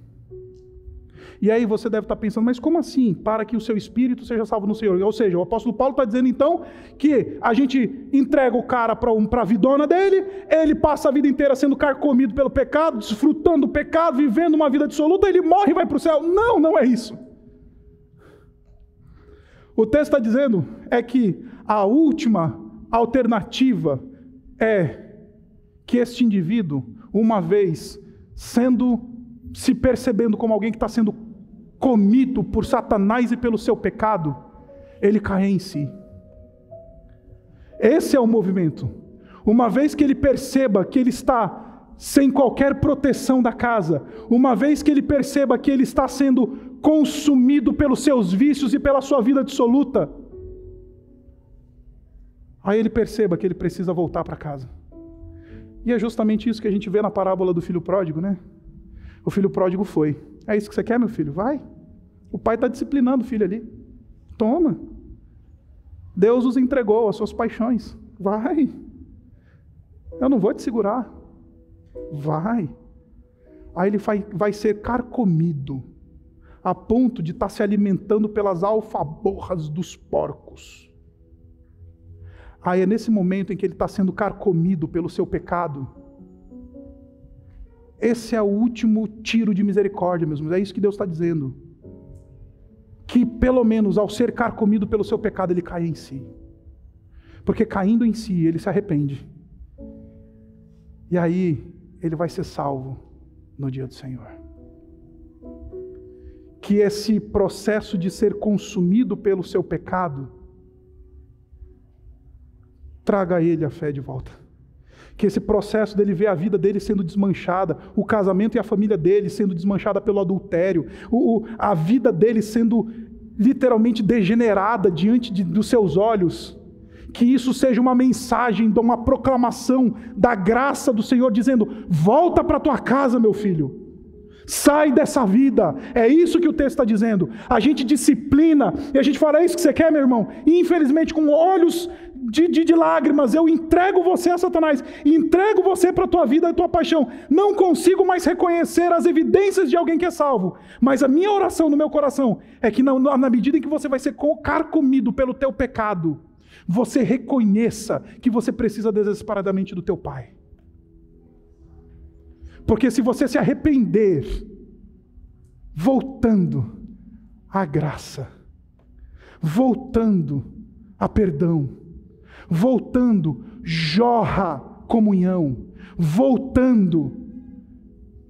E aí você deve estar pensando, mas como assim? Para que o seu espírito seja salvo no Senhor. Ou seja, o apóstolo Paulo está dizendo então que a gente entrega o cara para um, a vidona dele, ele passa a vida inteira sendo carcomido pelo pecado, desfrutando do pecado, vivendo uma vida dissoluta, ele morre e vai para o céu. Não, não é isso. O texto está dizendo é que a última alternativa é que este indivíduo, uma vez sendo se percebendo como alguém que está sendo comido por Satanás e pelo seu pecado, ele cai em si. Esse é o movimento. Uma vez que ele perceba que ele está sem qualquer proteção da casa, uma vez que ele perceba que ele está sendo consumido pelos seus vícios e pela sua vida dissoluta, aí ele perceba que ele precisa voltar para casa. E é justamente isso que a gente vê na parábola do filho pródigo, né? O filho pródigo foi. É isso que você quer, meu filho? Vai. O pai está disciplinando o filho ali. Toma. Deus os entregou às suas paixões. Vai. Eu não vou te segurar. Vai. Aí ele vai, vai ser carcomido, a ponto de estar tá se alimentando pelas alfaborras dos porcos. Aí é nesse momento em que ele está sendo carcomido pelo seu pecado, esse é o último tiro de misericórdia, meus irmãos. É isso que Deus está dizendo. Que pelo menos ao ser carcomido pelo seu pecado, ele cai em si. Porque caindo em si, ele se arrepende. E aí, ele vai ser salvo no dia do Senhor. Que esse processo de ser consumido pelo seu pecado traga a ele a fé de volta que esse processo dele ver a vida dele sendo desmanchada, o casamento e a família dele sendo desmanchada pelo adultério, o, a vida dele sendo literalmente degenerada diante de, dos seus olhos, que isso seja uma mensagem, uma proclamação da graça do Senhor, dizendo: volta para tua casa, meu filho. Sai dessa vida. É isso que o texto está dizendo. A gente disciplina e a gente fala: é isso que você quer, meu irmão? E infelizmente, com olhos de, de, de, lágrimas, eu entrego você a Satanás, entrego você para a tua vida e tua paixão. Não consigo mais reconhecer as evidências de alguém que é salvo. Mas a minha oração no meu coração é que na, na medida em que você vai ser carcomido pelo teu pecado, você reconheça que você precisa desesperadamente do teu Pai. Porque se você se arrepender, voltando à graça, voltando a perdão, voltando, jorra comunhão, voltando,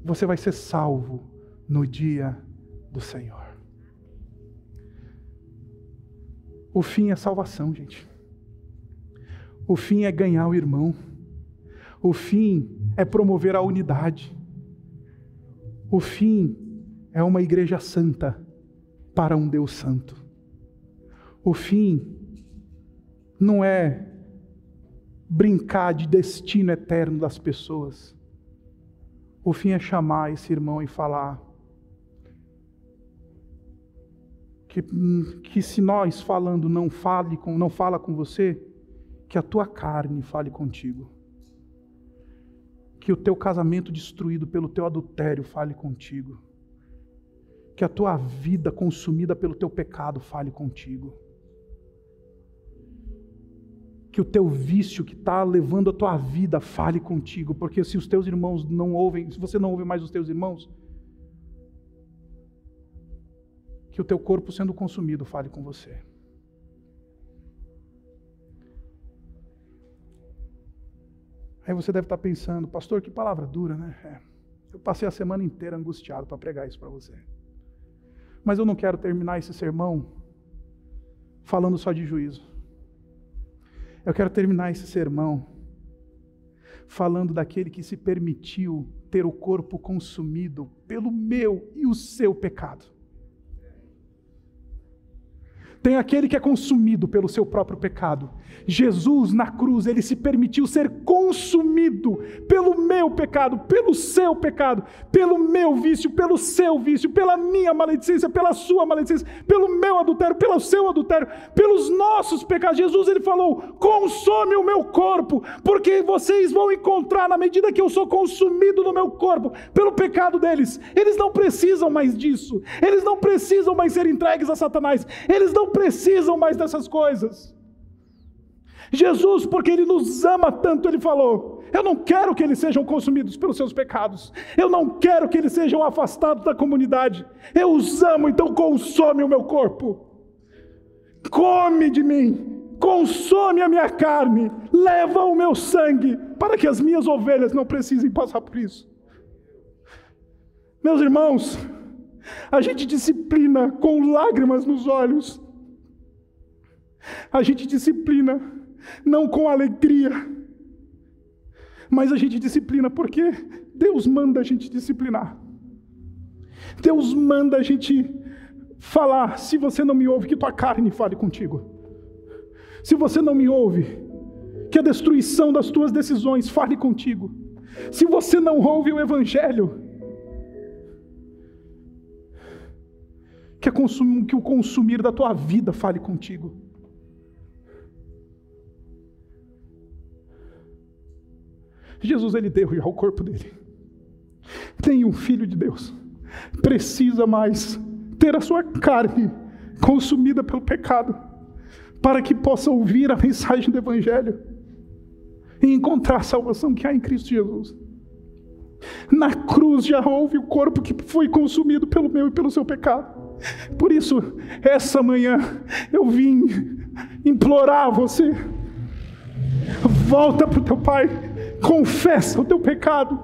você vai ser salvo no dia do Senhor. O fim é salvação, gente. O fim é ganhar o irmão. O fim é promover a unidade. O fim é uma igreja santa para um Deus santo. O fim não é brincar de destino eterno das pessoas. O fim é chamar esse irmão e falar que, que se nós falando não fale com, não fala com você, que a tua carne fale contigo. Que o teu casamento destruído pelo teu adultério fale contigo. Que a tua vida consumida pelo teu pecado fale contigo que o teu vício que está levando a tua vida fale contigo, porque se os teus irmãos não ouvem, se você não ouve mais os teus irmãos, que o teu corpo sendo consumido fale com você. Aí você deve estar pensando, pastor, que palavra dura, né? É. Eu passei a semana inteira angustiado para pregar isso para você. Mas eu não quero terminar esse sermão falando só de juízo. Eu quero terminar esse sermão falando daquele que se permitiu ter o corpo consumido pelo meu e o seu pecado. Tem aquele que é consumido pelo seu próprio pecado. Jesus na cruz, ele se permitiu ser consumido pelo meu pecado, pelo seu pecado, pelo meu vício, pelo seu vício, pela minha maledicência, pela sua maledicência, pelo meu adultério, pelo seu adultério, pelos nossos pecados. Jesus ele falou: "Consome o meu corpo, porque vocês vão encontrar na medida que eu sou consumido no meu corpo pelo pecado deles. Eles não precisam mais disso. Eles não precisam mais ser entregues a Satanás. Eles não precisam mais dessas coisas. Jesus, porque Ele nos ama tanto, Ele falou: Eu não quero que eles sejam consumidos pelos seus pecados, eu não quero que eles sejam afastados da comunidade, eu os amo, então consome o meu corpo, come de mim, consome a minha carne, leva o meu sangue, para que as minhas ovelhas não precisem passar por isso. Meus irmãos, a gente disciplina com lágrimas nos olhos, a gente disciplina não com alegria, mas a gente disciplina porque Deus manda a gente disciplinar. Deus manda a gente falar: se você não me ouve, que tua carne fale contigo. Se você não me ouve, que a destruição das tuas decisões fale contigo. Se você não ouve o Evangelho, que, o consumir da tua vida fale contigo. Jesus ele deu já o corpo dele. Tem um filho de Deus. Precisa mais ter a sua carne consumida pelo pecado, para que possa ouvir a mensagem do Evangelho e encontrar a salvação que há em Cristo Jesus. Na cruz já houve o corpo que foi consumido pelo meu e pelo seu pecado. Por isso, essa manhã eu vim implorar a você: volta para o teu Pai confessa o teu pecado,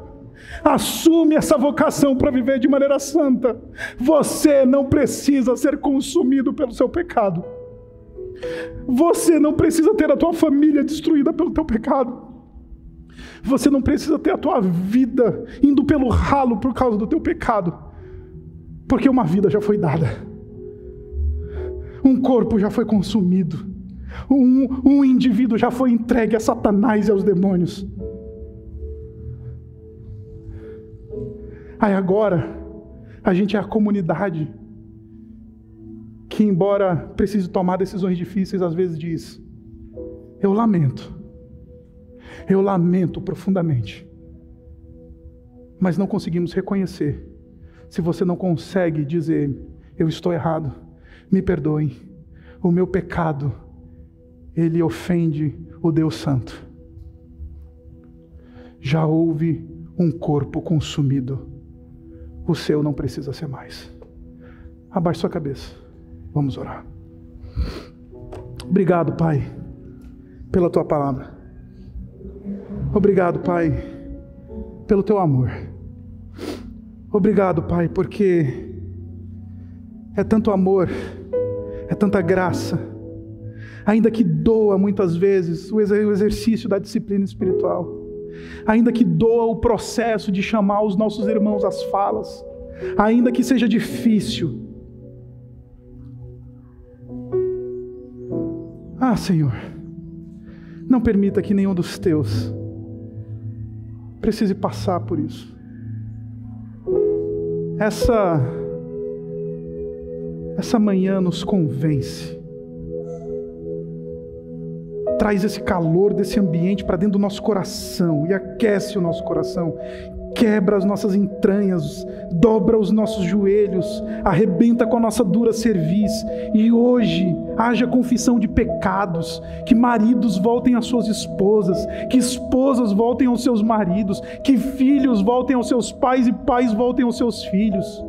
assume essa vocação para viver de maneira santa. Você não precisa ser consumido pelo seu pecado. Você não precisa ter a tua família destruída pelo teu pecado. Você não precisa ter a tua vida indo pelo ralo por causa do teu pecado. Porque uma vida já foi dada. Um corpo já foi consumido. Um, um indivíduo já foi entregue a Satanás e aos demônios. Aí agora, a gente é a comunidade que, embora precise tomar decisões difíceis, às vezes diz: Eu lamento. Eu lamento profundamente. Mas não conseguimos reconhecer. Se você não consegue dizer, eu estou errado, me perdoem, o meu pecado, ele ofende o Deus Santo. Já houve um corpo consumido, o seu não precisa ser mais. Abaixe sua cabeça, vamos orar. Obrigado, Pai, pela tua palavra. Obrigado, Pai, pelo teu amor. Obrigado, Pai, porque é tanto amor, é tanta graça, ainda que doa muitas vezes o exercício da disciplina espiritual, ainda que doa o processo de chamar os nossos irmãos às falas, ainda que seja difícil. Ah, Senhor, não permita que nenhum dos teus precise passar por isso. Essa essa manhã nos convence. Traz esse calor desse ambiente para dentro do nosso coração e aquece o nosso coração quebra as nossas entranhas, dobra os nossos joelhos, arrebenta com a nossa dura cerviz. E hoje haja confissão de pecados, que maridos voltem às suas esposas, que esposas voltem aos seus maridos, que filhos voltem aos seus pais e pais voltem aos seus filhos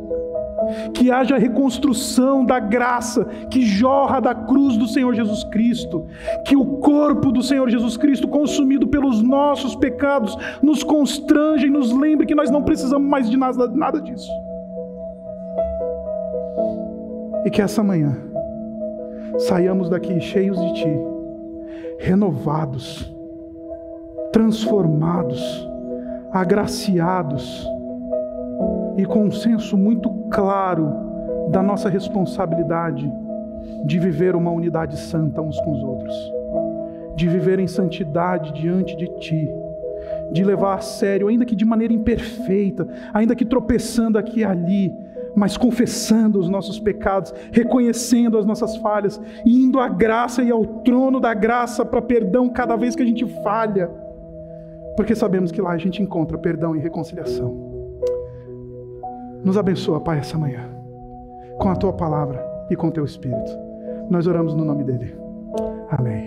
que haja reconstrução da graça que jorra da cruz do Senhor Jesus Cristo, que o corpo do Senhor Jesus Cristo, consumido pelos nossos pecados, nos constrange e nos lembre que nós não precisamos mais de nada, nada disso. E que essa manhã saiamos daqui cheios de Ti, renovados, transformados, agraciados e com um senso muito claro da nossa responsabilidade de viver uma unidade santa uns com os outros, de viver em santidade diante de Ti, de levar a sério, ainda que de maneira imperfeita, ainda que tropeçando aqui e ali, mas confessando os nossos pecados, reconhecendo as nossas falhas, indo à graça e ao trono da graça para perdão cada vez que a gente falha, porque sabemos que lá a gente encontra perdão e reconciliação. Nos abençoa, Pai, essa manhã, com a tua palavra e com o teu espírito. Nós oramos no nome dele. Amém.